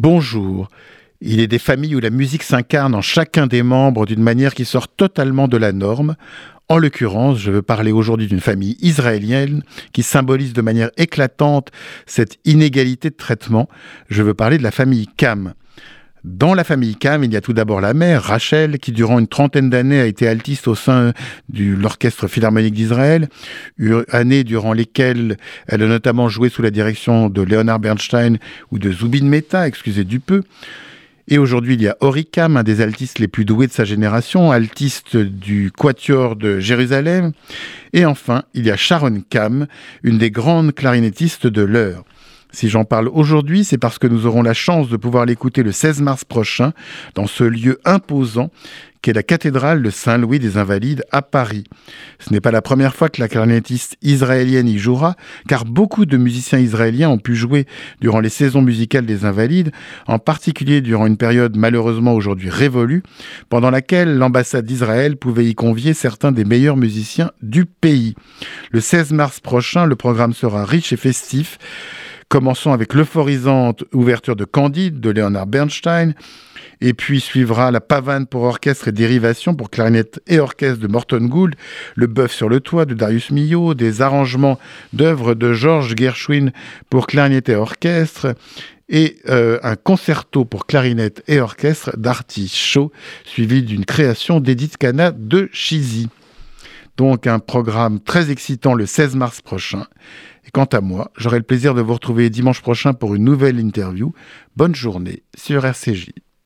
Bonjour. Il est des familles où la musique s'incarne en chacun des membres d'une manière qui sort totalement de la norme. En l'occurrence, je veux parler aujourd'hui d'une famille israélienne qui symbolise de manière éclatante cette inégalité de traitement. Je veux parler de la famille Kam. Dans la famille Kam, il y a tout d'abord la mère, Rachel, qui durant une trentaine d'années a été altiste au sein de l'Orchestre Philharmonique d'Israël, années durant lesquelles elle a notamment joué sous la direction de Leonard Bernstein ou de Zubin Mehta, excusez du peu. Et aujourd'hui, il y a Ori Kam, un des altistes les plus doués de sa génération, altiste du Quatuor de Jérusalem. Et enfin, il y a Sharon Kam, une des grandes clarinettistes de l'heure. Si j'en parle aujourd'hui, c'est parce que nous aurons la chance de pouvoir l'écouter le 16 mars prochain dans ce lieu imposant qu'est la cathédrale de Saint-Louis des Invalides à Paris. Ce n'est pas la première fois que la clarinettiste israélienne y jouera, car beaucoup de musiciens israéliens ont pu jouer durant les saisons musicales des Invalides, en particulier durant une période malheureusement aujourd'hui révolue, pendant laquelle l'ambassade d'Israël pouvait y convier certains des meilleurs musiciens du pays. Le 16 mars prochain, le programme sera riche et festif. Commençons avec l'euphorisante ouverture de Candide de Leonard Bernstein, et puis suivra la pavane pour orchestre et dérivation pour clarinette et orchestre de Morton Gould, le bœuf sur le toit de Darius Milhaud, des arrangements d'œuvres de Georges Gershwin pour clarinette et orchestre, et euh, un concerto pour clarinette et orchestre d'Artie Shaw, suivi d'une création d'Edith Cana de Chizy. Donc un programme très excitant le 16 mars prochain. Et quant à moi, j'aurai le plaisir de vous retrouver dimanche prochain pour une nouvelle interview. Bonne journée sur RCJ.